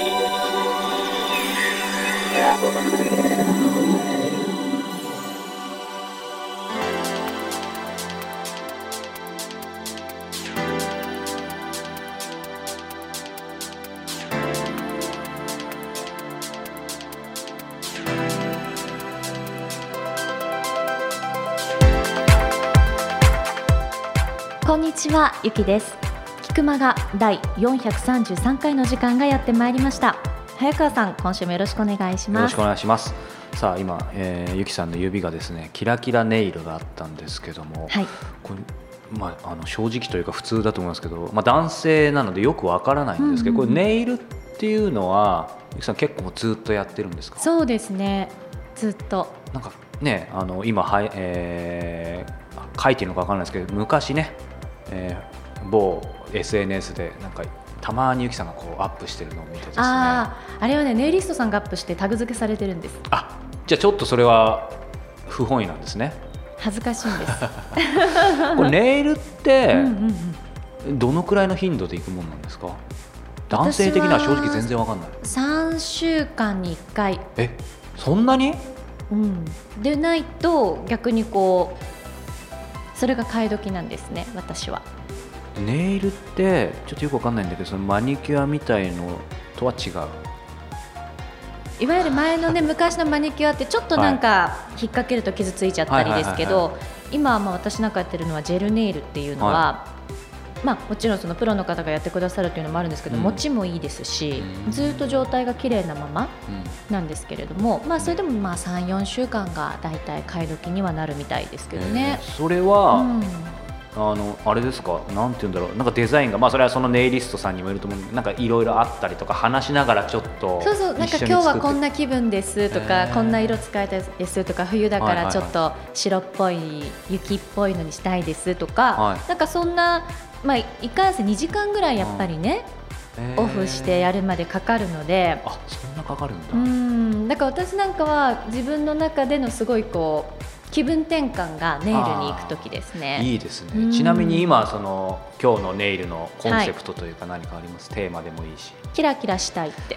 こんにちは、ゆきです。菊間が第433回の時間がやってまいりました。早川さん、今週もよろしくお願いしますよろしくお。願いします。さあ今、えー、ゆきさんの指がですねキラキラネイルがあったんですけども、はい、これまああの正直というか普通だと思いますけど、まあ男性なのでよくわからないんですけど、うんうんうんこれネイルっていうのはゆきさん結構ずっとやってるんですか？そうですね。ずっと。なんかねあの今はい、えー、書いてるのかわからないですけど昔ね、えー、某 SNS でなんかたまにゆきさんがこうアップしてるのを見てですね。ああ、あれはね、ネイリストさんがアップしてタグ付けされてるんです。あじゃあちょっとそれは不本意なんですね。恥ずかしいんです。これネイルって。どのくらいの頻度で行くもんなんですか？男性的には正直全然わかんない3週間に1回、えそんなに？うん、でないと逆にこうそれが買い時なんですね私はネイルってちょっとよくわかんないんだけどそのマニキュアみたいのとは違う？いわゆる前のね昔のマニキュアってちょっとなんか引っ掛けると傷ついちゃったりですけはいはいど今はまあ私なんかやってるのはジェルネイルっていうのは、まあ、もちろんそのプロの方がやってくださるっていうのもあるんですけど、うん。持ちもいいですし、うん。ずっと状態が綺麗なままうん。なんですけれども、まあ、それでもまあ34週間がだいたい買い時にはなるみたいですけどね。え。ーそれは、うんあのあれですか？なんて言うんだろう。なんかデザインがまあそれはそのネイリストさんにもよると思うなんかいろいろあったりとか話しながらちょっとそうそうなんか今日はこんな気分ですとへかー。こんな色使いたいですとか冬だからちょっと白っぽい雪っぽいのにしたいですとか、はい。なんかそんな、まあ、いかんせん2時間ぐらいやっぱりね、えー。オフしてやるまでかかるので。あそんなかかるんだ、うん。だから私なんかは自分の中でのすごいこう気分転換がネイルに行く時ですね。いいですうんね。ちなみに今その今日のネイルのコンセプトというか何かあります、テーマでもいいし。キラキラしたいって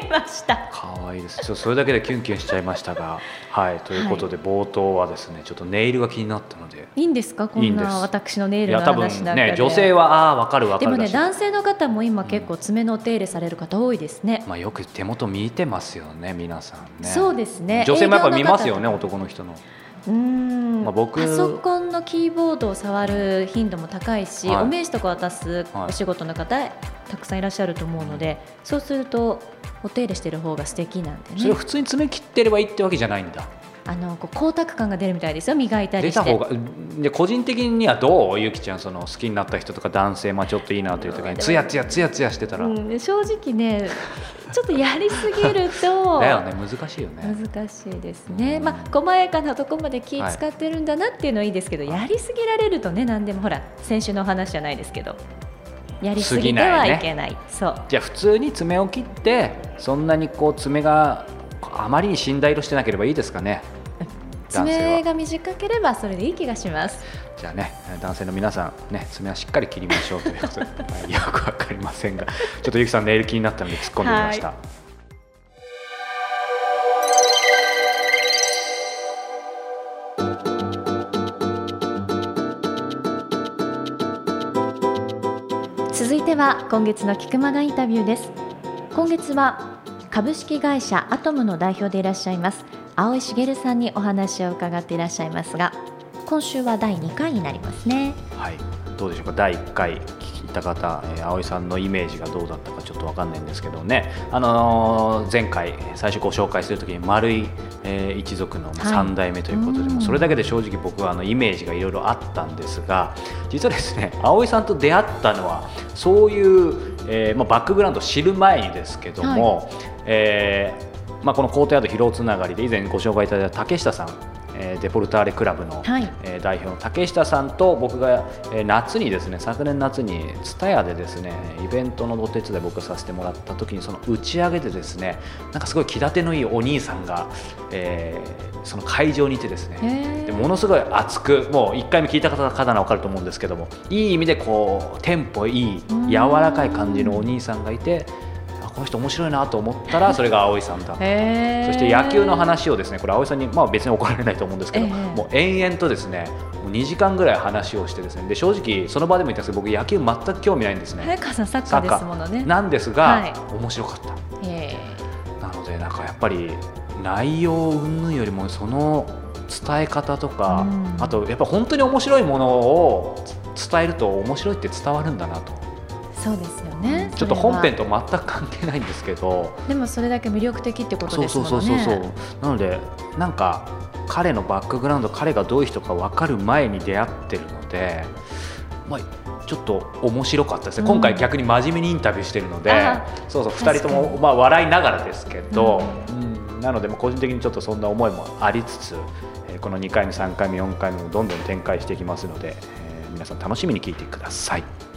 言いました。可愛いです。ちょそれだけでキュンキュンしちゃいましたが。はいということで冒頭はですねちょっとネイルが気になったので。いいんですか？こんな私のネイルのいや多分話なんかで。ね女性はああ分かる分かでもね男性の方も今結構爪のお手入れされる方多いですね。まあ、よく手元見てますよね皆さんね。そうですね。女性もやっぱ見ますよね男の人のうーん、まあ僕パソコンのキーボードを触る頻度も高いし、はい。お名刺とか渡すはいお仕事の方、たくさんいらっしゃると思うので、そうするとお手入れしてる方が素敵なんでね。それ普通に爪切ってればいいってわけじゃないんだあのこう光沢感が出るみたいですよ。磨いたりして。出た方がで個人的にはどうゆきちゃんその好きになった人とか男性まあちょっといいなという時にツヤツヤツヤツヤしてたら、うん、正直ね、ちょっとやりすぎると。だよね難しいよね。難しいですね、うん。まあ細やかなところまで気使ってるんだなっていうのはいいですけど、やりすぎられるとね何でもほら先週のお話じゃないですけどやりすぎてはいけない。そう。じゃあ普通に爪を切ってそんなにこう爪があまりに死んだ色してなければいいですかね爪が短ければそれでいい気がします。じゃあね男性の皆さんね爪はしっかり切りましょうということで、はいよくわかりませんが ちょっとゆきさんネイル気になったので突っ込んでみました、は続いては今月の菊間がインタビューです。今月は株式会社アトムの代表でいらっしゃいます青井茂さんにお話を伺っていらっしゃいますが今週は第2回になりますね。はい、どうでしょうか？第1回聞いた方、えー、葵さんのイメージがどうだったかちょっとわかんないんですけどね、あのー前回最初ご紹介するときに丸い、えー一族の3代目ということで、うん。もうそれだけで正直僕はあのイメージがいろいろあったんですが実はですね葵さんと出会ったのはそういう、えーまあ、バックグラウンドを知る前にですけども、えーまあ、このコートヤード広尾つながりで以前ご紹介いただいた竹下さん、えーデポルターレクラブの、はいえー代表の竹下さんと僕が、えー夏にですね昨年夏に蔦屋でですねイベントのお手伝い僕がさせてもらった時にその打ち上げでですねなんかすごい気立てのいいお兄さんが、えーその会場にいてですねでものすごい熱くもう1回目聞いた方方なら分かると思うんですけどもいい意味でこうテンポいいうん柔らかい感じのお兄さんがいてあこの人面白いなと思ったら それが葵さんだ。ったそして野球の話をですねこれ葵さんに、まあ、別に怒られないと思うんですけど、ええ。もう延々とですねもう2時間ぐらい話をしてですねで正直その場でも言ったんですけど僕野球全く興味ないんですね。サッカーですものね。なんですが、はい。面白かった。へなのでなんかやっぱり内容云々よりもその伝え方とか、うん。あとやっぱ本当に面白いものを伝えると面白いって伝わるんだなと。ーそうですよねちょっと本編と全く関係ないんですけど。でもそれだけ魅力的ってことそうそですものね。うそうそうそう。なのでなんか彼のバックグラウンド彼がどういう人か分かる前に出会ってるので、まあ、ちょっと面白かったですね、うん。今回逆に真面目にインタビューしてるのであそうそう2人ともまあ笑いながらですけど、うん。なのでまあ個人的にちょっとそんな思いもありつつ、えーこの2回目3回目4回目もどんどん展開していきますので、えー皆さん楽しみに聞いてください。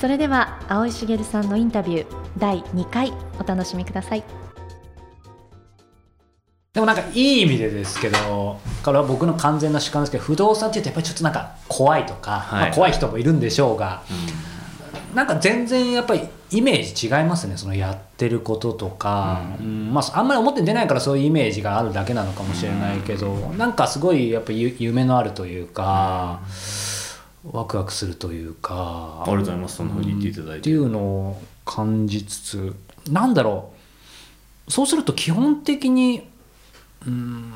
それでは青井茂さんのインタビュー第2回お楽しみください。でもなんかいい意味でですけどこれは僕の完全な主観ですけど不動産っていうとやっぱりちょっとなんか怖いとか、はい。まあ、怖い人もいるんでしょうが、なんか全然やっぱりイメージ違いますねそのやってることとか、うん。まあ、あんまり表に出ないからそういうイメージがあるだけなのかもしれないけど、なんかすごいやっぱゆ夢のあるというか、ワクワクするというか。ありがとうございます。そんなふうに言っていただいて、っていうのを感じつつなんだろう。そうすると基本的にうーん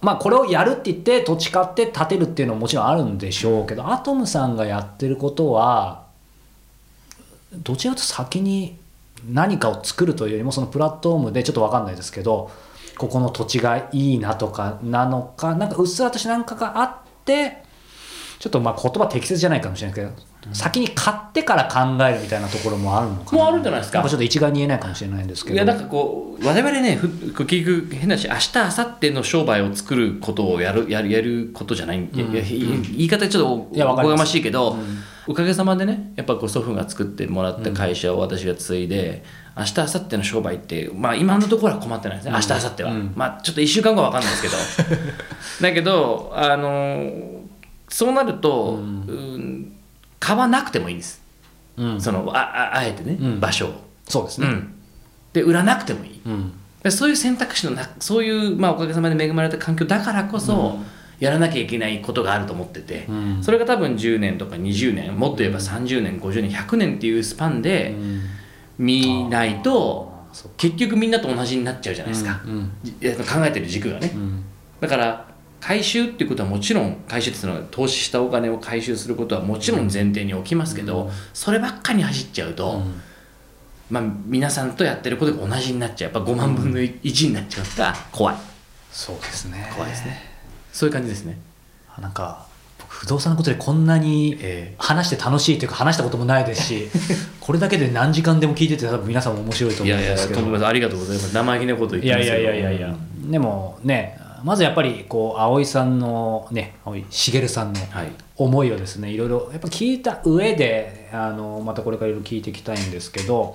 まあこれをやるって言って土地買って建てるっていうのももちろんあるんでしょうけどアトムさんがやってることはどちらかと先に何かを作るというよりもそのプラットフォームでちょっと分かんないですけどここの土地がいいなとかなのかなんかうっすらとしんかがあってちょっとまあ言葉適切じゃないかもしれないけど、先に買ってから考えるみたいなところもあるのかな。もうあるんじゃないですか？なんかちょっと一概に言えないかもしれないんですけど。いやなんかこう我々ね結局変なし明日明後日の商売を作ることをやるやるやることじゃない、いやいやい言い方ちょっとおこがましいけど、おかげさまでねやっぱこう祖父が作ってもらった会社を私が継いで、明日明後日の商売ってまあ今のところは困ってないですね。明日明後日は、まあちょっと1週間後は分かんないですけど。だけどあのーそうなると、うん。買わなくてもいいんです、うん。そのあああえてね、うん。場所を、そうですね、うん、で売らなくてもいい。うん。でそういう選択肢のなそういう、まあ、おかげさまで恵まれた環境だからこそ、やらなきゃいけないことがあると思ってて、うん。それが多分10年とか20年もっと言えば30年50年100年っていうスパンで見ないと、結局みんなと同じになっちゃうじゃないですか、うんじ考えてる軸がね、うん。だから回収っていうことはもちろん回収っていうのは投資したお金を回収することはもちろん前提に置きますけど、そればっかり走っちゃうと、まあ、皆さんとやってることが同じになっちゃう。やっぱ5万分の1になっちゃうから怖い。そうですね。怖いですね。そういう感じですね。なんか僕不動産のことでこんなにえ話して楽しいというか話したこともないですし これだけで何時間でも聞いてて多分皆さんも面白いとい思うんですけど。やいやいですありがとうございます。生意気なこと言っいやいてますけど。やいやいやいや、でもねまずやっぱりこう葵さんのね葵茂さんのはい。思いをですねいろいろやっぱ聞いた上であのまたこれからいろいろ聞いていきたいんですけど、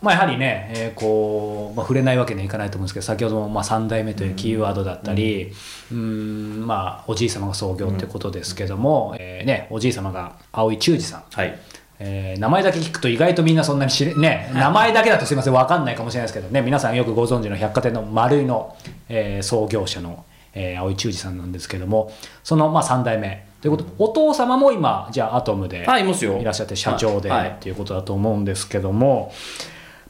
まあ、やはりね、えーこうまあ、触れないわけにはいかないと思うんですけど先ほどもまあ3代目というキーワードだったり、うん。まあ、おじい様が創業ってことですけども、えーね、おじい様が葵忠二さん。はいえー名前だけ聞くと意外とみんなそんなに知れね名前だけだとすいません分かんないかもしれないですけどね皆さんよくご存知の百貨店の丸井の、えー創業者の、えー青井忠二さんなんですけどもそのまあ3代目。ということで、お父様も今じゃあアトムではいいますよ。いらっしゃって社長ではい。っていうことだと思うんですけども、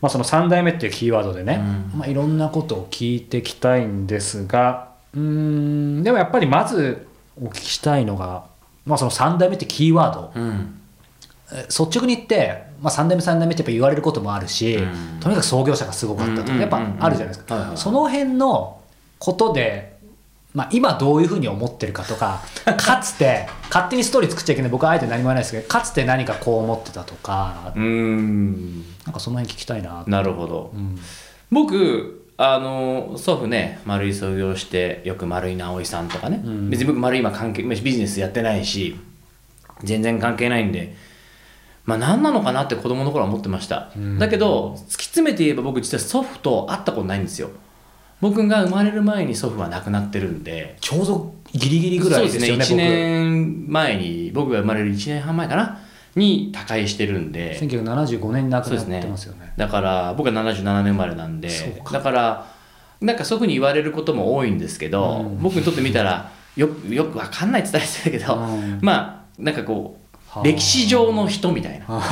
まあ、その3代目っていうキーワードでね、まあ、いろんなことを聞いていきたいんですがうーんでもやっぱりまずお聞きしたいのが、まあ、その3代目ってキーワード、うん。え率直に言って、まあ、3代目3代目ってやっぱ言われることもあるし、うん。とにかく創業者がすごかったとうんかやっぱあるじゃないですか、はいはい。その辺のことで、まあ、今どういうふうに思ってるかとか かつて勝手にストーリー作っちゃいけない僕はあえて何も言わないですけどかつて何かこう思ってたとかうーん。なんかその辺聞きたいな。なるほど、うん。僕あの祖父ね丸井創業してよく丸井直井さんとかね、うん。別に僕丸井今関係ビジネスやってないし全然関係ないんでまあ何なのかなって子供の頃は思ってました、うん。だけど突き詰めて言えば僕実は祖父と会ったことないんですよ。僕が生まれる前に祖父は亡くなってるんでちょうどギリギリぐらいですよねそうですね1年前に僕が生まれる1年半前かなに他界してるんで1975年に亡くなってますよね。だから僕は77年生まれなんでだからなんかそういうふうに言われることも多いんですけど、うん。僕にとってみたらよよくわかんないって言ったら失礼だけど、うん。まあなんかこはあう歴史上の人みたいな。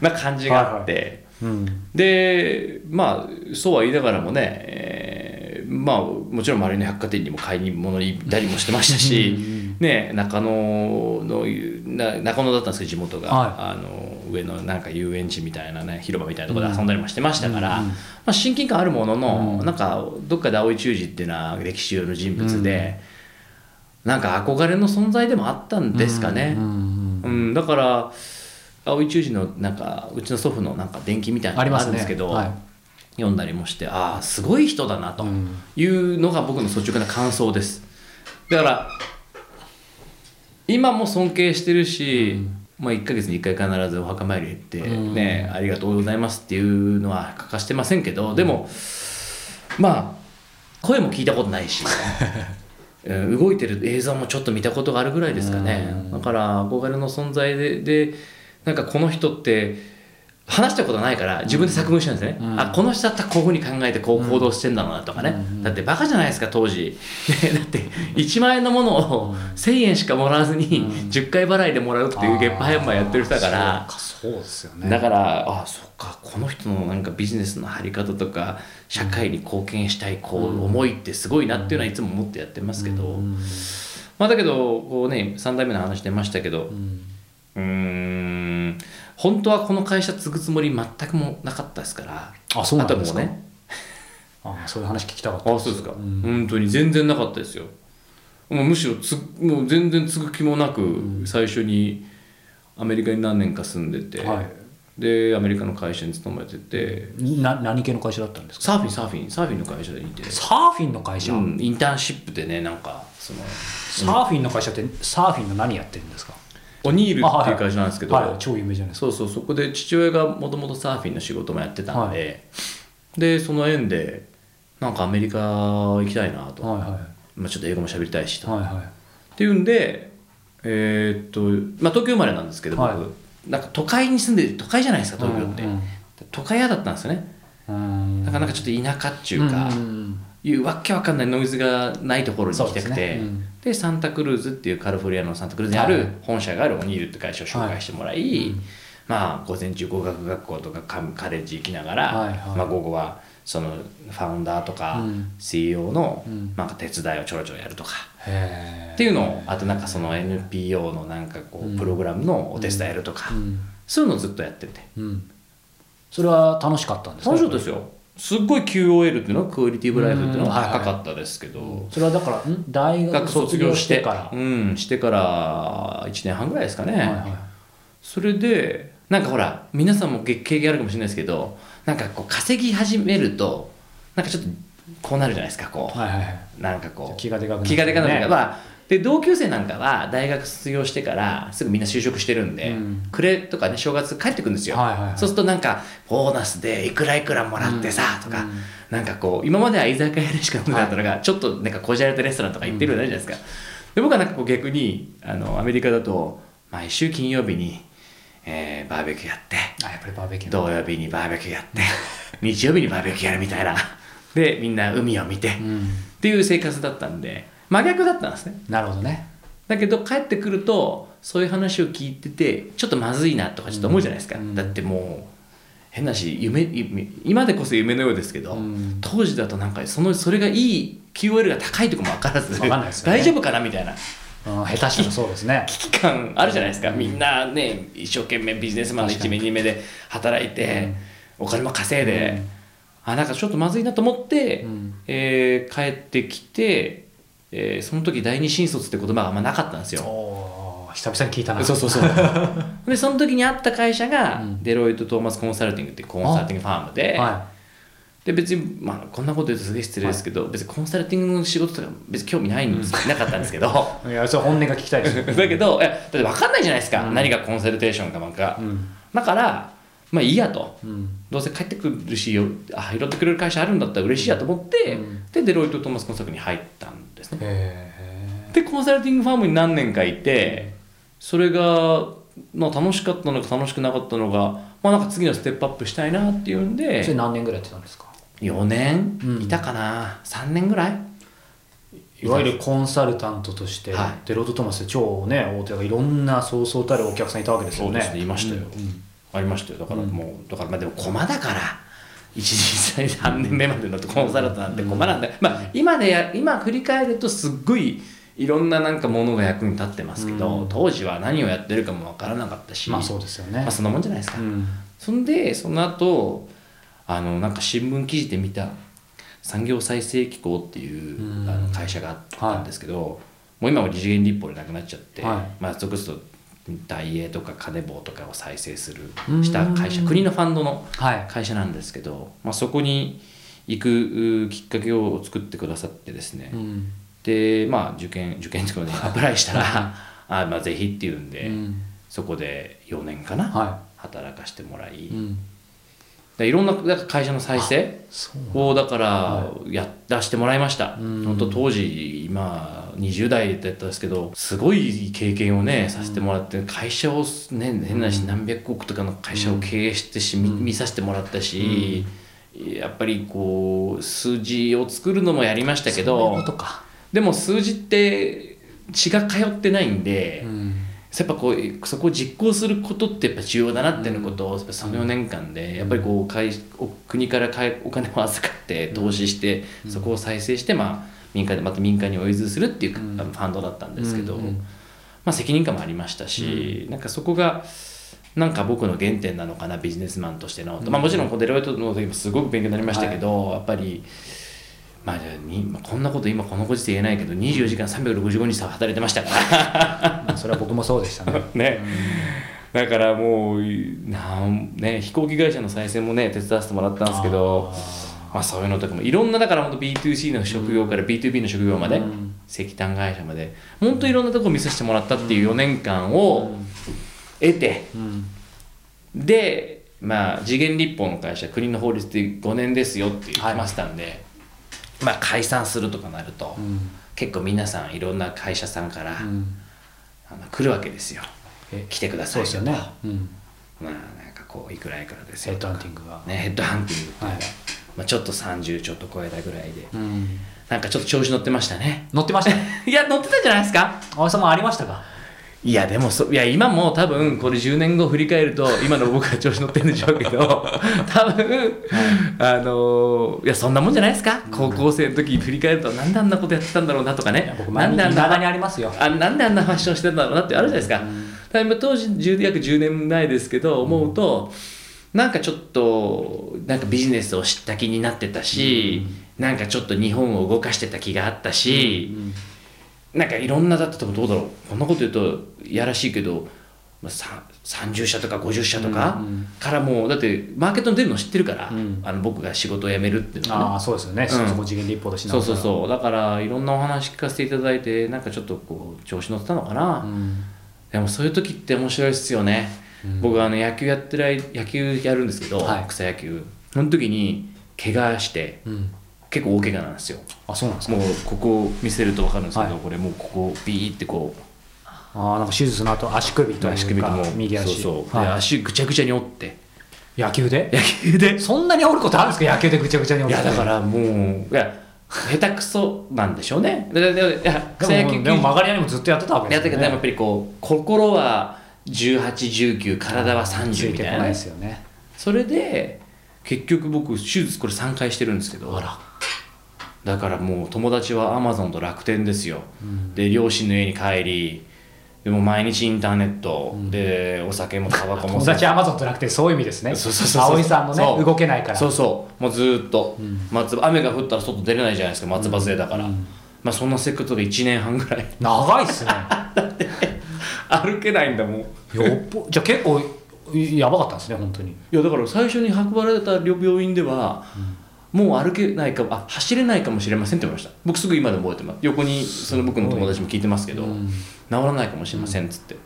な感じがあって、うん。でまあそうは言いながらもね、えーまあもちろん周りの百貨店にも買い物に行ったりもしてましたし、ね、中野のな中野だったんですけど地元が、はい。あの上のなんか遊園地みたいなね広場みたいなところで遊んだりもしてましたから、うんうんまあ、親近感あるものの、うん。なんかどっかで青井忠治っていうのは歴史上の人物で、なんか憧れの存在でもあったんですかね。うんだから青井忠治のなんかうちの祖父のなんか伝記みたいなのがあるんですけど、はい読んだりもしてああすごい人だなとうん。いうのが僕の率直な感想です。だから今も尊敬してるし、まあ、1ヶ月に1回必ずお墓参り行って、うん。ねありがとうございますっていうのは欠かしてませんけどでもまあ声も聞いたことないし。う ん動いてる映像もちょっと見たことがあるぐらいですかね。うん。だから憧れの存在ででなんかこの人って話したことないから自分で作文したんですね、うん。あこの人だったらこういうふうに考えてこう行動してんだろうなとかね、うんだってバカじゃないですか当時、ね だって1万円のものを1000円しかもらわずに10回払いでもらうっていう月配販売やってる人だから。そうですよね。だからあそっかこの人のなんかビジネスの張り方とか社会に貢献したいこう思いってすごいなっていうのはいつも思ってやってますけど、うん。まあ、だけどこうね3代目の話出ましたけど。うん。うーん本当はこの会社継ぐつもり全くもなかったですから。あそうなんですか？ね。あーそういう話聞きたかったあそうですか、ん本当に全然なかったですよ。もうむしろつもう全然継ぐ気もなく、最初にアメリカに何年か住んでて、はい。でアメリカの会社に勤めてて。な何系の会社だったんですか？サーフィンサーフィンサーフィンの会社にいて、サーフィンの会社、うん、インターンシップでねなんかそのサーフィンの会社ってサーフィンの何やってるんですか？オニールっていう会社なんですけど、はい、超有名じゃないですか。そうそうそこで父親がもともとサーフィンの仕事もやってたんで、でその縁でなんかアメリカ行きたいなと、はいはい。まあ、ちょっと英語も喋りたいしと、はいはい。っていうんでえーっと、まあ、東京生まれなんですけど僕、はい。なんか都会に住んで都会じゃないですか東京って、うんうん都会嫌だったんですよね。うん。なかなかちょっと田舎っていうか、んいうわけわかんないノイズがないところに行きたくてねうん。サンタクルーズっていうカリフォルニアのサンタクルーズにあるはい。本社があるオニールって会社を紹介してもらい、まあ午前中語学学校とかカカレッジ行きながら、はいはい。まあ、午後はそのファウンダーとかうん。CEO のうん。なんか手伝いをちょろちょろやるとか。へっていうのをあとなんかその NPO のなんかこうプログラムのお手伝いやるとか、うん。そういうのをずっとやってて。うん。それは楽しかったんですか？楽しかったですよすっごい QOL っていうのはクオリティブライフっていうのうんはいはい。は高かったですけど、それはだからん？大学学卒業しててから。うんしてから1年半ぐらいですかね、はいはいそれでなんかほら皆さんも経験あるかもしれないですけどなんかこう稼ぎ始めるとなんかちょっとこうなるじゃないですかこう、はいはいはい。なんかこう。気がでかくなる気がでかくなるねまあで同級生なんかは大学卒業してからすぐみんな就職してるんで、うん。暮れとかね正月帰ってくるんですよ、はいはいはい。そうするとなんかボーナスでいくらいくらもらってさ、とか、うんなんかこう今までは居酒屋でしか飲んでなかったのが、ちょっとなんかこじゃれたレストランとか行ってるようになるじゃないですか、で僕はなんかこう逆にあのアメリカだと毎週金曜日に、えーバーベキューやってあやっぱりバーベキュー土曜日にバーベキューやって日曜日にバーベキューやるみたいな。でみんな海を見て、うん。っていう生活だったんで真逆だったんですね。なるほどね。だけど帰ってくるとそういう話を聞いててちょっとまずいなとかちょっと思うじゃないですか、うん。だってもう変なし夢夢今でこそ夢のようですけど、うん。当時だとなんかそのそれがいい QOL が高いとこも分からずね。大丈夫かなみたいな。うん下手したらそうですね。危機感あるじゃないですか、みんなね一生懸命ビジネスマンの1目2目で働いて、お金も稼いで、あなんかちょっとまずいなと思って、うん。えー帰ってきて、えーその時第二新卒って言葉があんまなかったんですよ。久々に聞いたな。そうそうそう。でその時に会った会社が、うん。デロイト・トーマス・コンサルティングっていうコンサルティングファームで,、はで別に、まあ、こんなこと言うとすげえ失礼ですけど、別にコンサルティングの仕事とか別に興味ないんです、なかったんですけど。い いやそれ本音が聞きたいですよ。だけどいやだって分かんないじゃないですか、うん。何がコンサルテーションかなんか、うん。だからまあいいやと。うん。どうせ帰ってくるしよあ拾ってくれる会社あるんだったら嬉しいやと思って、うん。でデロイト・トーマス・コンサルティングに入ったんですね。へでコンサルティングファームに何年かいてそれが、まあ、楽しかったのか楽しくなかったのが、まあ、なんか次のステップアップしたいなっていうんそれで何年ぐらいやってたんですか？4年？うん。いたかな、3年ぐらい？いわゆるコンサルタントとして、はい。デロート・トーマスで超ね大手がいろんなそうそうたるお客さんいたわけですよね。そうですね。いましたよ。うん。ありましたよ。だからもう、だからまあでも駒だから1日3年目までのコンサルタントなんて駒なん。で、まあ今でや今振り返るとすっごいいろんななんかものが役に立ってますけど、うん。当時は何をやってるかもわからなかったしまあそうですよね、まあそんなもんじゃないですか、うん。そんでその後あのなんか新聞記事で見た産業再生機構っていう、うん。あの会社があったんですけど、もう今は二次元立法でなくなっちゃって、はい。まあ属すると大英とか金棒とかを再生するうん。した会社国のファンドのはい。会社なんですけど、まあ、そこに行くうきっかけを作ってくださってですね、うん。でまあ受験受験とかねアプライしたらあまあぜひっていうんで、うん。そこで4年かな、は働かしてもらい、い、うん、でいろんな会社の再生をだからやらしてもらいました、うん。本当当時今20代だったんですけどすごい経験をねさせてもらって会社をね変なし何百億とかの会社を経営してし、見見させてもらったし、やっぱりこう数字を作るのもやりましたけどでも数字って血が通ってないんで、うん。やっぱこうそこを実行することってやっぱ重要だなっていうことをやっぱその4年間でやっぱりこう国からかいお金を預かって投資してそこを再生してまあ民間でまた民間に追随するっていうファンドだったんですけどうんうんまあ責任感もありましたしなんかそこがなんか僕の原点なのかなビジネスマンとしての。まあもちろんこうデロイトの時もすごく勉強になりましたけどやっぱりまあじゃあにまあこんなこと今このご時世言えないけど24時間365日働いてましたから。まあそれは僕もそうでしたね。ね、だからもうなん、ね、飛行機会社の再生もね手伝わせてもらったんですけどまあ、そういうのとかもいろんなだから本当 B2C の職業から B2B の職業まで、うん。石炭会社まで本当いろんなところ見させてもらったっていう4年間を得てうん。で、まあ、次元立法の会社国の法律で5年ですよって言ってましたんで、まあ、解散するとかなると、うん。結構皆さんいろんな会社さんから、うん。あの来るわけですよ。え来てくださいよそうですよね、うん、まあなんかこういくらいくらですヘッドハンティングが、ね、ヘッドハンティングっていうか、はいまあ、ちょっと30ちょっと超えたぐらいで。うん、なんかちょっと調子乗ってましたね。乗ってました？いや乗ってたんじゃないですか。青井さんもありましたか？いやでもそいや今も多分これ10年後振り返ると今の僕は調子乗ってるんでしょうけど 多分あのいやそんなもんじゃないですか？高校生の時振り返るとなんであんなことやってたんだろうなとかね。僕なんであんなにありますよ。あなんであんなファッションしてたんだろうなってあるじゃないですか、ただ今当時10約10年前ですけど思うと、なんかちょっとなんかビジネスを知った気になってたし、なんかちょっと日本を動かしてた気があったし、なんかいろんなだったとどうだろう？こんなこと言うといやらしいけど、まあ、さ30社とか50社とかうんうん。からもうだってマーケットに出るの知ってるから、うん。あの僕が仕事を辞めるっていうのはね。ああそうですよね、ん。そこ次元立法としなそうそうそう。だからいろんなお話聞かせていただいてなんかちょっとこう調子乗ってたのかな、うん。でもそういう時って面白いですよね、うん僕あの野球やってる間野球やるんですけど、はい。草野球。その時に怪我してうん。結構大怪我なんですよ。あそうなんですか？もうここ見せると分かるんですけど、はい。これもうここビーってこう。ああなんか手術の後足首と足首とも右足。そうそう、はい。で足ぐちゃぐちゃに折って。野球で？野球で？そんなに折ることあるんですか？野球でぐちゃぐちゃに折るいやだからもういや下手くそなんでしょうね。でもでも曲がり屋にもずっとやってたわけですよね。やったけどやっぱりこう心は1819体はつ30いてこないでみたいなねすよね。それで結局僕手術これ3回してるんですけどあら。だからもう友達はアマゾンと楽天ですよ、で両親の家に帰りでも毎日インターネット、でお酒も タバコも。友達アマゾンとなくてそういう意味ですね。そうそうそうそう。葵さんのね動けないから。そうそう。もうずーっと、松葉雨が降ったら外出れないじゃないですか松葉杖だから、まあそんな生活が1年半ぐらい。長いっすね 歩けないんだもん。いよっぽじゃあ結構やばかったんですね本当に。やだから最初に運ばれた病院では、もう歩けないかあ走れないかもしれませんって言われました。僕すぐ今でも覚えてます。横にその僕の友達も聞いてますけど、うん。治らないかもしれませんっつって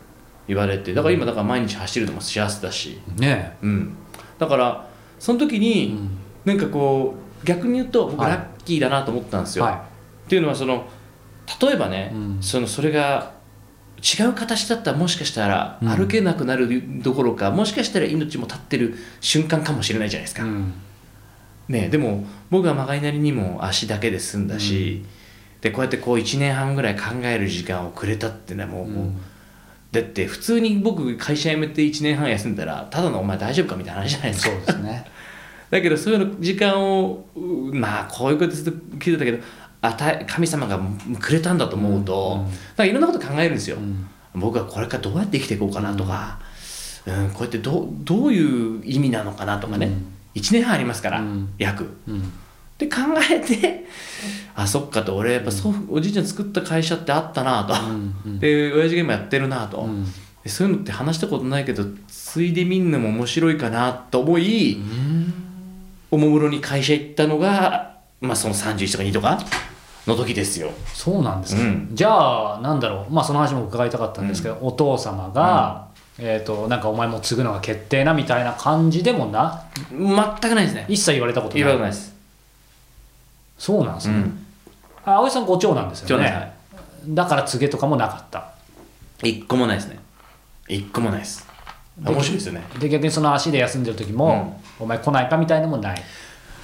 言われてだから今だから毎日走るのも幸せだし、ねうん、だからその時え、に、なんかこう逆に言うと僕はい。ラッキーだなと思ったんですよ、はっていうのはその例えばね、うん。そのそれが違う形だったらもしかしたら歩けなくなるどころか、もしかしたら命も絶ってる瞬間かもしれないじゃないですか、うん。ね、でも僕はまがいなりにも足だけで済んだし、でこうやってこう1年半ぐらい考える時間をくれたってねもう,、もうだって普通に僕会社辞めて1年半休んだらただのお前大丈夫かみたいな話じゃないですか。そうですね。だけどそういうの時間をうまあこういうことずっと聞いてたけど与え神様がくれたんだと思うと、うん。うんなんかいろんなこと考えるんですよ、ん。僕はこれからどうやって生きていこうかなとか、うんこうやってどうどういう意味なのかなとかね、うん。1年半ありますから、うん。約。うん。で考えてあそっかと俺やっぱ祖父おじいちゃん作った会社ってあったなと、で親父が今やってるなと、そういうのって話したことないけどついでみんなも面白いかなと思い、おもむろに会社行ったのが、まあ、その31とか2とかの時ですよ。そうなんですか、うん。じゃあなんだろう。まあその話も伺いたかったんですけど、お父様が、えー、となんかお前もう継ぐのが決定なみたいな感じでもな全くないですね。一切言われたことない。言わないです、そうなんですね、うん、あ葵さんご長男ですよね。だから告げとかもなかった。一個もないですね。一個もないです。面白いですよね。で逆にその足で休んでる時も、お前来ないかみたいのもない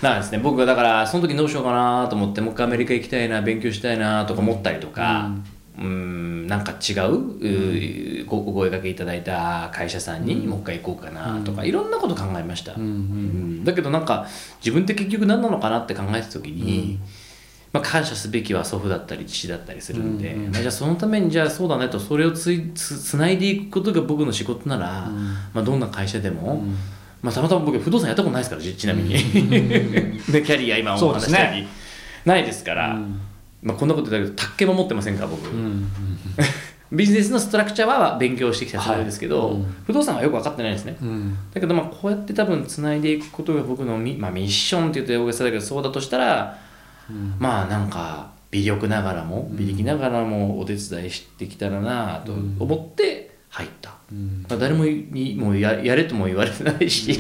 なんですね。僕はだからその時どうしようかなと思ってもう一回アメリカ行きたいな勉強したいなとか思ったりとかうん。なんか違ううお声掛けいただいた会社さんにもう一回行こうかなとか、いろんなこと考えました、うんだけどなんか自分って結局何なのかなって考えた時に、まあ、感謝すべきは祖父だったり父だったりするんで、まあ、じゃあそのためにじゃあそうだねとそれをついつつないでいくことが僕の仕事なら、まあ、どんな会社でも、まあ、たまたま僕不動産やったことないですからちちなみに、でキャリア今お話したように、ないですから、まあ、こんなこと言ったけど宅建も持ってませんから僕、ビジネスのストラクチャーは勉強してきたつもりですけど、はいうん。不動産はよく分かってないですね、うん。だけどまあこうやって多分つないでいくことが僕のミ,、まあ、ミッションって言うと大げさだけどそうだとしたら、まあなんか微力ながらも微力ながらもお手伝いしてきたらなと思って入った、まあ、誰もいもうややれとも言われてないし、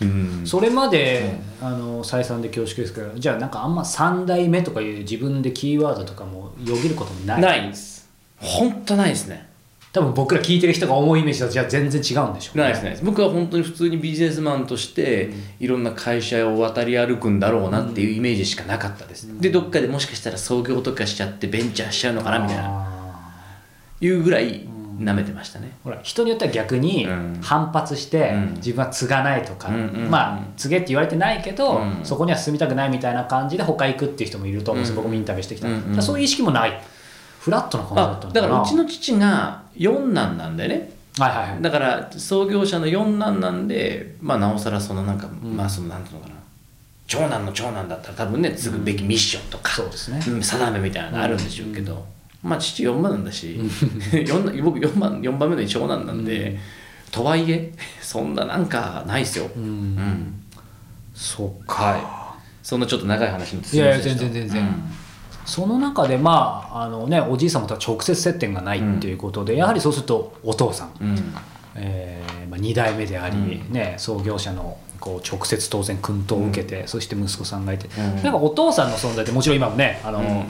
うん。それまで、あの再三で恐縮ですけどじゃあなんかあんま3代目とかいう自分でキーワードとかもよぎることもない。ないです。本当ないですね。多分僕ら聞いてる人が思うイメージとじゃあ全然違うんでしょうね。ないですね僕は本当に普通にビジネスマンとしていろんな会社を渡り歩くんだろうなっていうイメージしかなかったです、でどっかでもしかしたら創業とかしちゃってベンチャーしちゃうのかなみたいな。あいうぐらい舐めてましたね、ーほら人によっては逆にうん。反発してうん。自分は継がないとか、まあ継げって言われてないけど、うん。そこには進みたくないみたいな感じで他行くっていう人もいると思う。ん。です僕もインタビューしてきた、そういう意識もない。フラットな感じだっただからうちの父が四男なんだよね。はいはいはい。だから創業者の四男なんでまあなおさらそのなんか、まあそのなんていうのかな。長男の長男だったら多分ね継ぐべきミッションとか、そうですね。うん定めみたいなのあるんでしょうけど、まあ父4番なん。だし、僕4番四番目の長男なんで、とはいえそんななんかないですよ、うん。そうか、はい。そんなちょっと長い話にいやいや全然全然、その中でまああのねおじい様とは直接接点がないっていうことで、やはりそうするとお父さん、うん。えーまあ、2代目であり、ね、創業者のこう直接当然薫陶を受けて、そして息子さんがいて、うん。なんかお父さんの存在ってもちろん今もねあの、うん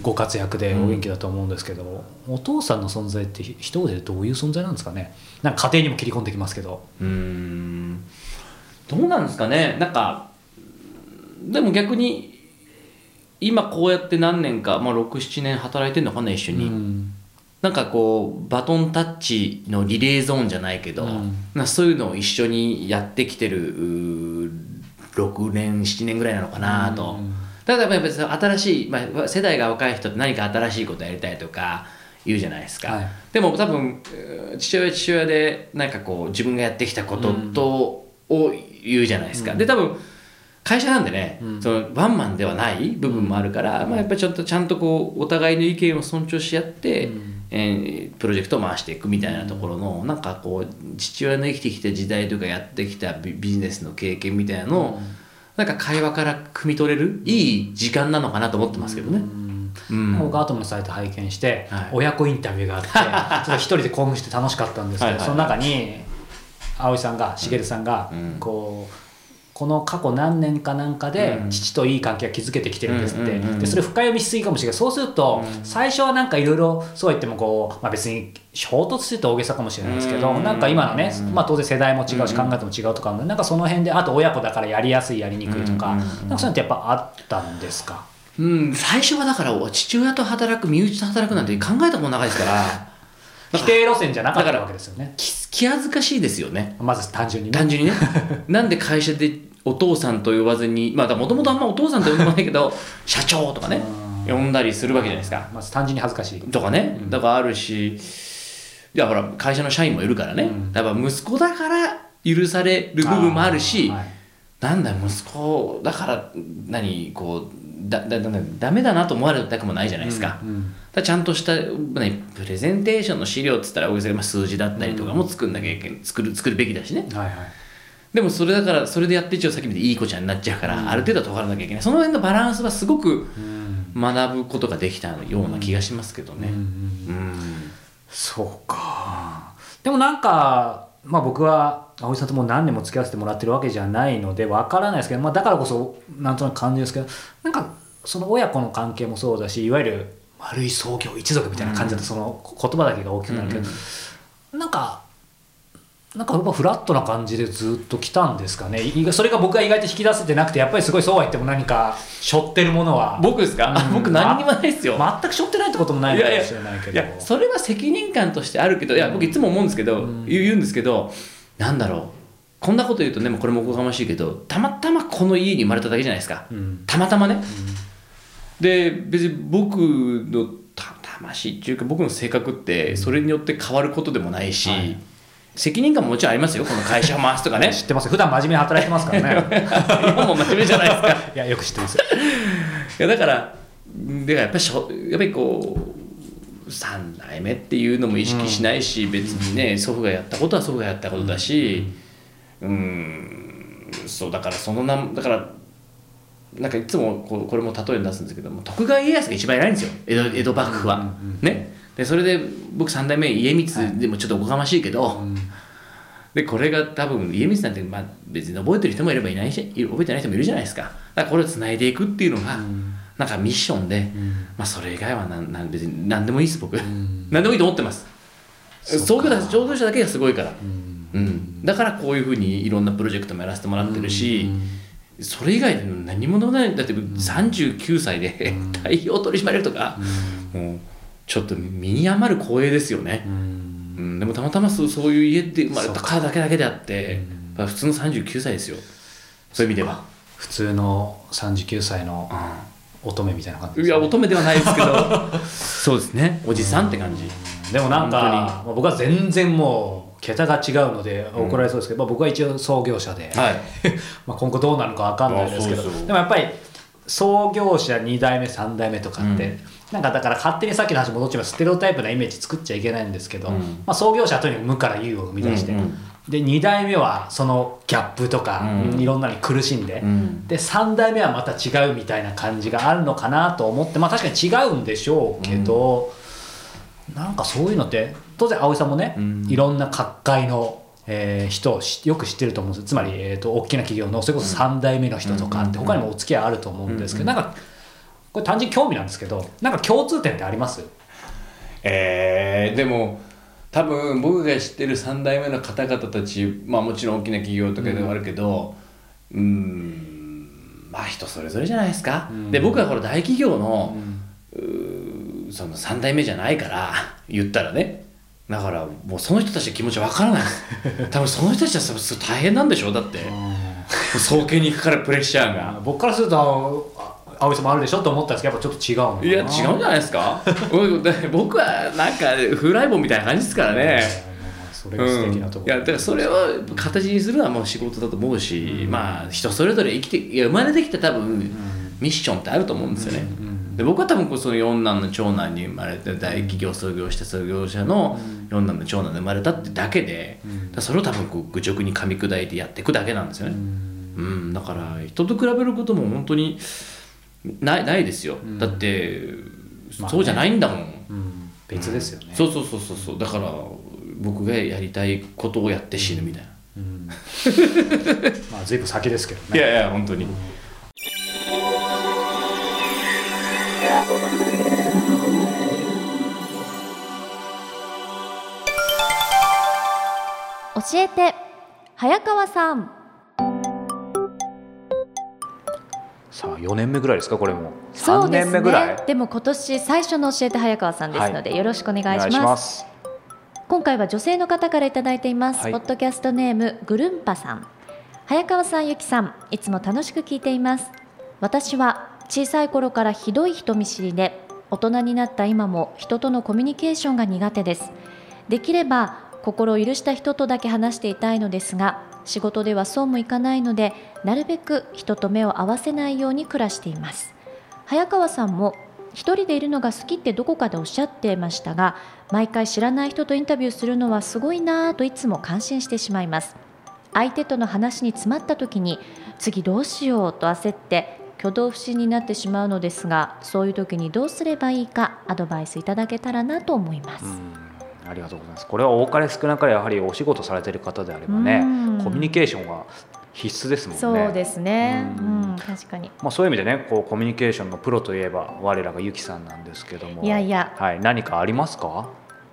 ご活躍でお元気だと思うんですけど、お父さんの存在ってひ一言でどういう存在なんですかね？なんか家庭にも切り込んできますけど。うーん。どうなんですかね？なんかでも逆に今こうやって何年か、まあ、67年働いてるのかな一緒に、うん。なんかこうバトンタッチのリレーゾーンじゃないけど、うん。なそういうのを一緒にやってきてるうー6年7年ぐらいなのかなと、うんただやっぱり新しい、まあ、世代が若い人って何か新しいことやりたいとか言うじゃないですか、はい。でも多分父親は父親でなんかこう自分がやってきたことと、を言うじゃないですか、で多分会社なんでね、そのワンマンではない部分もあるから、まあ、やっぱりちょっとちゃんとこうお互いの意見を尊重し合って、えープロジェクトを回していくみたいなところの、なんかこう父親の生きてきた時代とかやってきたビビジネスの経験みたいなのを、なんか会話から汲み取れるいい時間なのかなと思ってますけどね。うん。僕アトムのサイト拝見して、はい。親子インタビューがあって ちょっと一人で興奮して楽しかったんですけど、はいはい。その中に葵さんが茂さんが、うん。こうこの過去何年かなんかでうん。父といい関係が築けてきてるんですって、でそれ深読みしすぎかもしれないそうすると、うん。最初はなんかいろいろそう言ってもこう、まあ、別に衝突してると大げさかもしれないですけど、うん。なんか今のね、うん。まあ、当然世代も違うしうん。考えても違うとかなんかその辺であと親子だからやりやすいやりにくいとか,、なんかそういうのってやっぱあったんですか、うん、最初はだから父親と働く身内と働くなんて考えたことなかったですから 否定路線じゃなかったわけですよね。気気恥ずかしいですよね。まず単純にね。単純にね。なんで会社でお父さんと呼ばずにまあもともとあんまお父さんと呼んでもないけど社長とかねうん。呼んだりするわけじゃないですか。まず単純に恥ずかしい。とかね。だからあるしいやほら会社の社員もいるからね、うん。やっぱ息子だから許される部分もあるしはい。なんだ息子だから何こうだだだダメだなと思われたくもないじゃないですか,、うんうん。だからちゃんとした、ね、プレゼンテーションの資料っつったら大げさにまあ数字だったりとかも作んなきゃいけない作る作るべきだしね。はいはい。でもそれだからそれでやって一応さっき見ていい子ちゃんになっちゃうから、ある程度は尖らなきゃいけない。その辺のバランスはすごくうん。学ぶことができたような気がしますけどね。うんうん。うん。そうか。でもなんかまあ僕は葵さんともう何年も付き合わせてもらってるわけじゃないのでわからないですけど、まあ、だからこそなんとなく感じですけどなんかその親子の関係もそうだしいわゆる丸い創業一族みたいな感じだとその言葉だけが大きくなるけど、なんかなんかやっぱフラットな感じでずっと来たんですかね。それが僕は意外と引き出せてなくてやっぱりすごいそうは言っても何か背負ってるものは。僕ですか、うん。僕何にもないですよ、全く背負ってないってこともないのかもしれないけど。いやそれは責任感としてあるけどいや僕いつも思うんですけど、うん。言うんですけどなんだろう。こんなこと言うとねこれもおこがましいけどたまたまこの家に生まれただけじゃないですか、うん。たまたまね、で別に僕のた魂っていうか僕の性格ってそれによって変わることでもないし、はい責任感ももちろんありますよこの会社を回すとかね。知ってます普段真面目に働いてますからね。今も真面目じゃないですか。いやよく知ってます。いやだからだからやっぱりしょやっぱりこう3代目っていうのも意識しないし、別にね祖父がやったことは祖父がやったことだしうんそうだからそのなだからなんかいつもこうこれも例えに出すんですけども徳川家康が一番偉いんですよ。江戸江戸幕府は、うんうんうん。ねでそれで僕3代目家光でもちょっとおこがましいけど、でこれが多分家光なんて、まあ、別に覚えてる人もいればいないし覚えてない人もいるじゃないですか。だからこれをつないでいくっていうのが、なんかミッションで、まあ、それ以外はなんなん別に何でもいいです僕、何でもいいと思ってます。創業者創業者だけがすごいから、うん。だからこういうふうにいろんなプロジェクトもやらせてもらってるし、それ以外で何もない。だって39歳で 代表取締役とか、もうちょっと身に余る光栄ですよね、うん、でもたまたまそうそういう家で生まれたか。らだけだけであって、やっぱ普通の39歳ですよ。そういう意味では、普通の39歳の乙女みたいな感じですね。いや乙女ではないですけど。そうですね。おじさんって感じ、でもなんかまあ僕は全然もう桁が違うので怒られそうですけど、まあ、僕は一応創業者で、はい。まあ今後どうなるか分かんないですけどでもやっぱり創業者2代目3代目とかって、うんなんかだから勝手にさっきの話戻っちゃうステレオタイプなイメージ作っちゃいけないんですけど、うん。まあ、創業者はとにかく無から有を生み出して、うんうんで2代目はそのギャップとか、うん。いろんなに苦しんで、うん。で3代目はまた違うみたいな感じがあるのかなと思ってまあ確かに違うんでしょうけど、なんかそういうのって当然葵さんもね、うん。いろんな各界の、えー人をしよく知ってると思うんですつまり、えー、と大きな企業のそれこそ3代目の人とかって他にもお付き合いあると思うんですけど、なんかこれ単純に興味なんですけどなんか共通点ってあります？えー、でも多分僕が知ってる3代目の方々たちまあもちろん大きな企業とかではあるけどうーんまあ人それぞれじゃないですか、うん。で僕はこれ大企業の,、うーその3代目じゃないから言ったらね。だからもうその人たちの気持ちわからない。で す多分その人たちは大変なんでしょうだって。早計に行くからプレッシャーが。僕からするとあ葵さんもあるでしょと思ったんですけどやっぱちょっと違ういや違うんじゃないですか？僕はなんかフライボンみたいな感じですからね。それが素敵なところ、うん、いやだからそれを形にするのはもう仕事だと思うし、まあ人それぞれ生きていや生まれてきた多分ミッションってあると思うんですよね、で僕は多分こうその四男の長男に生まれて大企業創業した創業者の四男の長男で生まれたってだけで、それを多分こう愚直に噛み砕いてやっていくだけなんですよね、うん。だから人と比べることも本当にないないですよ、だって、まあね。そうじゃないんだもん、うん。別ですよね、そうそうそうそう。そうだから僕がやりたいことをやって死ぬみたいな、うん。まあ随分先ですけどね。いやいや本当に、教えて早川さんさあ4年目ぐらいですかこれも。3そうです年目ぐらい？ねでも今年最初の教えて早川さんですので、よろしくお願いします。今回は女性の方からいただいています、はい。ポッドキャストネームぐるんぱさん。早川さんゆきさんいつも楽しく聞いています。私は小さい頃からひどい人見知りで大人になった今も人とのコミュニケーションが苦手です。できれば心を許した人とだけ話していたいのですが仕事ではそうもいかないのでなるべく人と目を合わせないように暮らしています。早川さんも一人でいるのが好きってどこかでおっしゃってましたが毎回知らない人とインタビューするのはすごいなぁといつも感心してしまいます。相手との話に詰まった時に次どうしようと焦って挙動不審になってしまうのですがそういう時にどうすればいいかアドバイスいただけたらなと思います、うん。ありがとうございます。これは多かれ少なかれやはりお仕事されてる方であればねうん。コミュニケーションは必須ですもんね。そうですね。ううんん、確かに。まあ、そういう意味でねこうコミュニケーションのプロといえば我らがゆきさんなんですけども。いやいや。はい、何かありますか？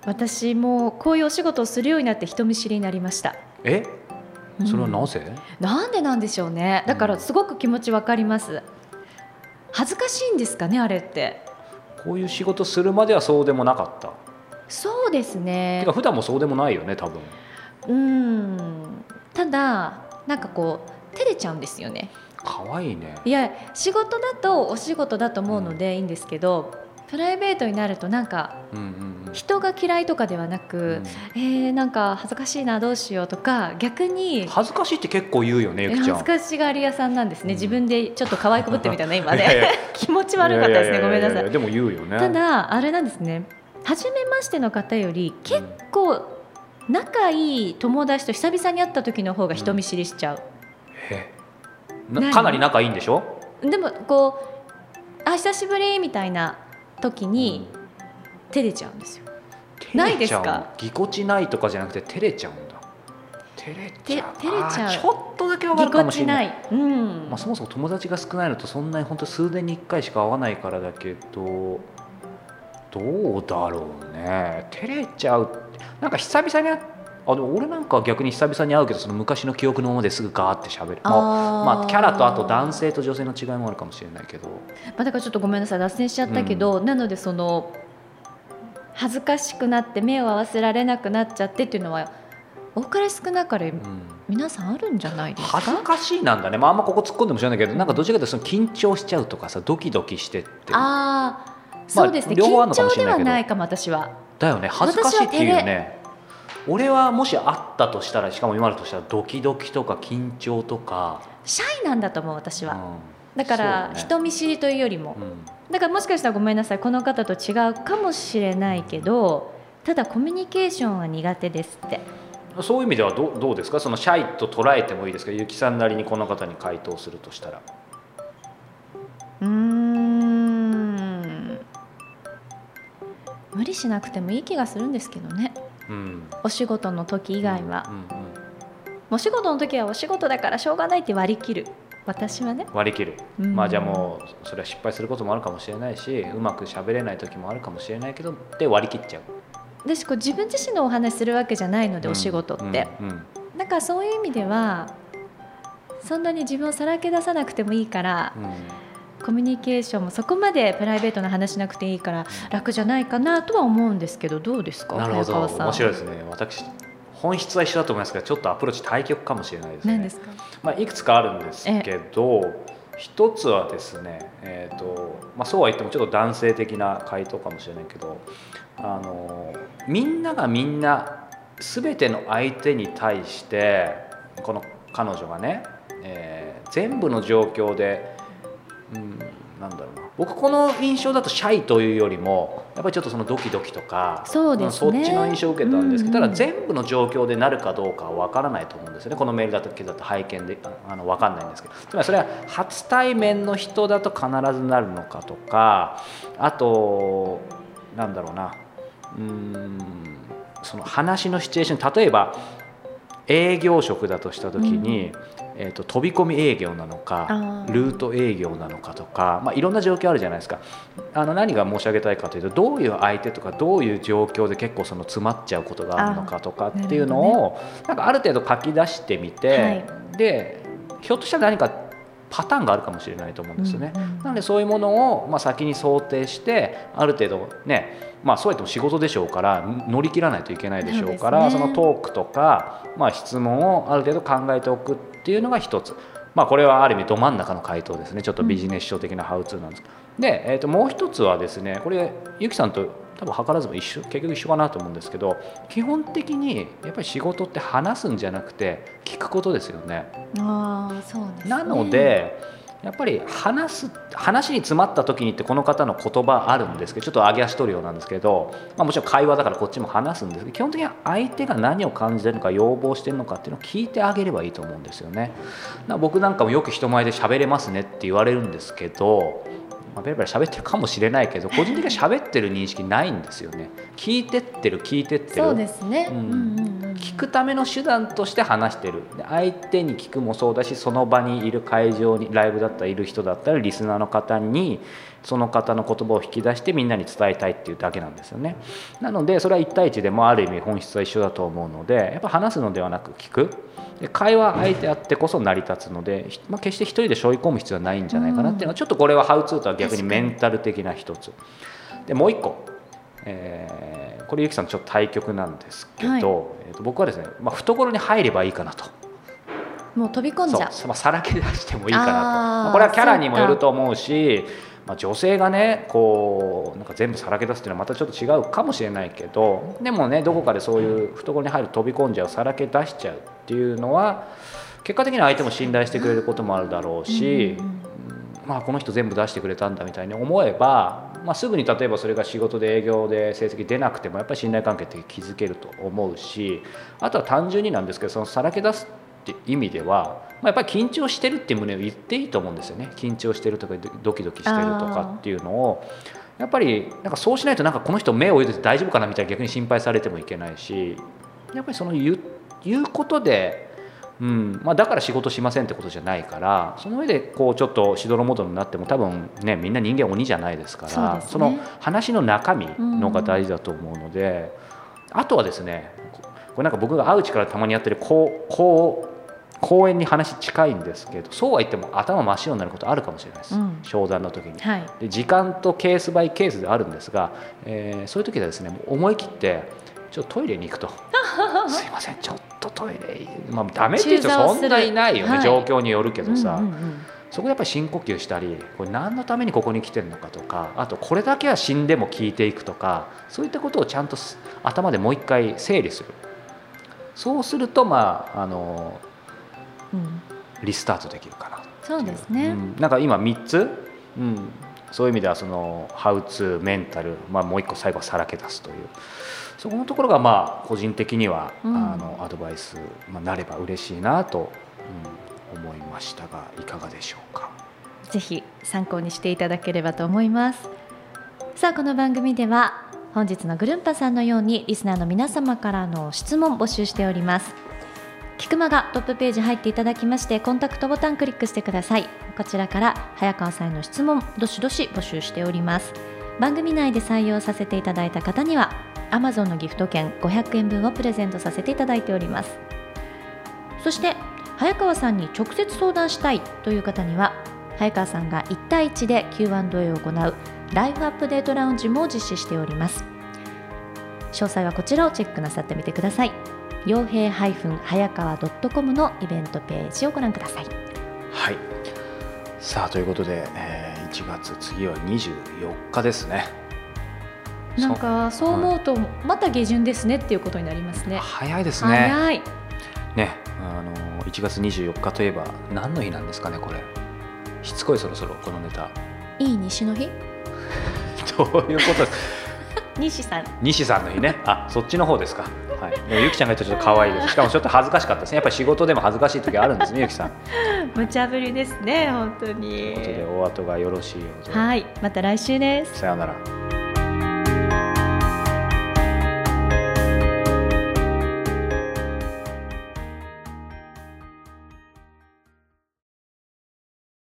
私もこういうお仕事をするようになって人見知りになりました。え？それはなぜ、なんでなんでしょうね。だからすごく気持ちわかります。恥ずかしいんですかねあれって。こういう仕事するまではそうでもなかったそうですね。てか普段もそうでもないよね多分。うん。ただなんかこう照れちゃうんですよね。可愛いね。いや仕事だとお仕事だと思うのでいいんですけど、プライベートになるとなんかうんうん人が嫌いとかではなく、うん。えー、なんか恥ずかしいなどうしようとか逆に恥ずかしいって結構言うよねゆきちゃん。恥ずかしがり屋さんなんですね、うん。自分でちょっと可愛くぶってみたいな今ね 気持ち悪かったですねごめんなさい。でも言うよね。ただあれなんですね初めましての方より結構仲いい友達と久々に会った時の方が人見知りしちゃう、え。な何かなり仲いいんでしょ？でもこうあ久しぶりみたいな時に照れちゃうんですよ。ないですか？ぎこちないとかじゃなくて照れちゃうんだ。照れちゃう。て照れちゃう。ちょっとだけわかぎるかもしれない、うん。まあ、そもそも友達が少ないのとそんなに本当数年に1回しか会わないからだけどどうだろうね。照れちゃうなんか久々にあでも俺なんかは逆に久々に会うけどその昔の記憶のままですぐガーってしゃべる。まあまあ、キャラとあと男性と女性の違いもあるかもしれないけど。まあ、だからちょっとごめんなさい脱線しちゃったけど、なのでその恥ずかしくなって目を合わせられなくなっちゃってっていうのは多かれ少なかれうん。皆さんあるんじゃないですか？恥ずかしいなんだね、まあ、あんまここ突っ込んでも知らないけどなんかどちらかというとその緊張しちゃうとかさドキドキしてって。ああそうですね、あるのかも緊張でしれないけど。はないかも私は。だよね。恥ずかしいっていうね。俺はもしあったとしたらしかも今だとしたらドキドキとか緊張とか、シャイなんだと思う私は、うん。だから、人見知りというよりも。うん。だからもしかしたらごめんなさいこの方と違うかもしれないけどただコミュニケーションは苦手ですって。そういう意味ではどうどうですか？そのシャイと捉えてもいいですか？ゆきさんなりにこの方に回答するとしたら。うーん無理しなくてもいい気がするんですけどね。うん。お仕事の時以外は。う、んうんお仕事の時はお仕事だからしょうがないって割り切る。私はね。割り切る、うん。まあじゃあもうそれは失敗することもあるかもしれないしうまく喋れない時もあるかもしれないけどで割り切っちゃう。私こう自分自身のお話するわけじゃないので、お仕事って、うんうんだからそういう意味ではそんなに自分をさらけ出さなくてもいいからうんコミュニケーションもそこまでプライベートな話しなくていいから楽じゃないかなとは思うんですけどどうですかなるほど。面白いですね。私本質は一緒だと思いますがちょっとアプローチ対極かもしれないですね。何ですか？まあ、いくつかあるんですけど一つはですね、えーとまあ、そうは言ってもちょっと男性的な回答かもしれないけどあのみんながみんな全ての相手に対してこの彼女がね、えー全部の状況で、うん、なんだろうな。僕この印象だとシャイというよりもやっぱりちょっとそのドキドキとかそうですね。んそっちの印象を受けたんですけど、うん。うんただ全部の状況でなるかどうかは分からないと思うんですよね。このメールだけだと拝見でああの分かんないんですけど。つまりそれは初対面の人だと必ずなるのかとかあとなんだろうな。うーんその話のシチュエーション例えば営業職だとした時に、えー、と飛び込み営業なのかルート営業なのかとか、まあ、いろんな状況あるじゃないですか。あの何が申し上げたいかというとどういう相手とかどういう状況で結構その詰まっちゃうことがあるのかとかっていうのをなんかある程度書き出してみて、でひょっとしたら何かパターンがあるかもしれないと思うんですよね。うんうんなのでそういうものを、まあ、先に想定してある程度ねまあそうやっても仕事でしょうから乗り切らないといけないでしょうからそ,、のトークとか、まあ、質問をある程度考えておくっていうのが一つ。まあ、これはある意味ど真ん中の回答ですねちょっとビジネス書的なハウツーなんですけど、で、えー、ともう一つはですねこれゆきさんと多分図らずも一緒結局一緒かなと思うんですけど基本的にやっぱり仕事って話すんじゃなくて聞くことですよね。ああそうですねなのでやっぱり話す話に詰まった時にってこの方の言葉あるんですけどちょっと上げ足取るようなんですけど、まあ、もちろん会話だからこっちも話すんですけど基本的には相手が何を感じてるのか要望してるのかっていうのを聞いてあげればいいと思うんですよね。だから僕なんかもよく人前で喋れますねって言われるんですけど、まあ、ベラベラ喋ってるかもしれないけど個人的には喋ってる認識ないんですよね。聞いてってる聞いてってる。そうですね、うん。うんうんうん聞くための手段として話してる。で相手に聞くもそうだしその場にいる会場にライブだったらいる人だったらリスナーの方にその方の言葉を引き出してみんなに伝えたいっていうだけなんですよね。なのでそれは1対1でもある意味本質は一緒だと思うのでやっぱ話すのではなく聞く。で会話相手あってこそ成り立つので、ひまあ、決して一人で背負い込む必要はないんじゃないかなっていうのは、ちょっとこれはハウツーとは逆にメンタル的な一つ。でもう一個。えーこれゆきさんちょっと対局なんですけど、はい。えーと僕はですね、まあ、懐に入ればいいかなと。もう飛び込んじゃう。まあ、さらけ出してもいいかなと。あーまあこれはキャラにもよると思うしまあ、女性がねこうなんか全部さらけ出すっていうのはまたちょっと違うかもしれないけどでもねどこかでそういう懐に入る飛び込んじゃうさらけ出しちゃうっていうのは結果的には相手も信頼してくれることもあるだろうし、うんうんうんまあ、この人全部出してくれたんだみたいに思えば、まあ、すぐに例えばそれが仕事で営業で成績出なくてもやっぱり信頼関係って築けると思うしあとは単純になんですけどそのさらけ出すって意味では、まあ、やっぱり緊張してるっていう旨を言っていいと思うんですよね。緊張してるとかドキドキしてるとかっていうのを。やっぱりなんかそうしないとなんかこの人目を入れて大丈夫かなみたいな逆に心配されてもいけないしやっぱりその言う言うことでうん。まあ、だから仕事しませんってことじゃないからその上でこうちょっとしどろもどろになっても多分ねみんな人間鬼じゃないですからそね。の話の中身のが大事だと思うので、あとはですねこれなんか僕が会う力たまにやってるこうこう講演に話近いんですけどそうは言っても頭真っ白になることあるかもしれないです、うん。商談の時に。はい。で時間とケースバイケースであるんですが、えーそういう時はですね思い切ってちょっとトイレに行くと。すいませんちょっとトイレまあダメっていう人そんないないよね、はい。状況によるけどさ、うんうんうんそこでやっぱり深呼吸したりこれ何のためにここに来てるのかとかあとこれだけは死んでも聞いていくとかそういったことをちゃんとす頭でもう一回整理する。そうするとまああのうん。リスタートできるかな。そうですね、うん、なんか今3つ、うん、そういう意味ではそのハウツーメンタル、まあ、もう一個最後はさらけ出すというそこのところがまあ個人的には、うん。あのアドバイス、まあ、なれば嬉しいなと、うん、思いましたがいかがでしょうか。ぜひ参考にしていただければと思います。さあこの番組では本日のぐるんぱさんのようにリスナーの皆様からの質問募集しております。キクマがトップページ入っていただきましてコンタクトボタンクリックしてください。こちらから早川さんへの質問どしどし募集しております。番組内で採用させていただいた方には Amazon のギフト券500円分をプレゼントさせていただいております。そして早川さんに直接相談したいという方には早川さんが1対1で Q&A を行うライフアップデートラウンジも実施しております。詳細はこちらをチェックなさってみてください。傭兵早川 .com のイベントページをご覧ください。はい。さあということで、えー1月次は24日ですね。なんかそう思うとまた下旬ですねっていうことになりますね早いですね。早いね、あの1月24日といえば何の日なんですかねこれ。しつこいそろそろこのネタ。いい西の日？どういうことです？西さん西さんの日ね。あ、そっちの方ですか。はい。ゆきちゃんが言ったらちょっと可愛いです。しかもちょっと恥ずかしかったですね。やっぱり仕事でも恥ずかしい時あるんですね、ゆきさん。という無茶ぶりですね本当にことでお後がよろしいようで。はいまた来週ですさようなら。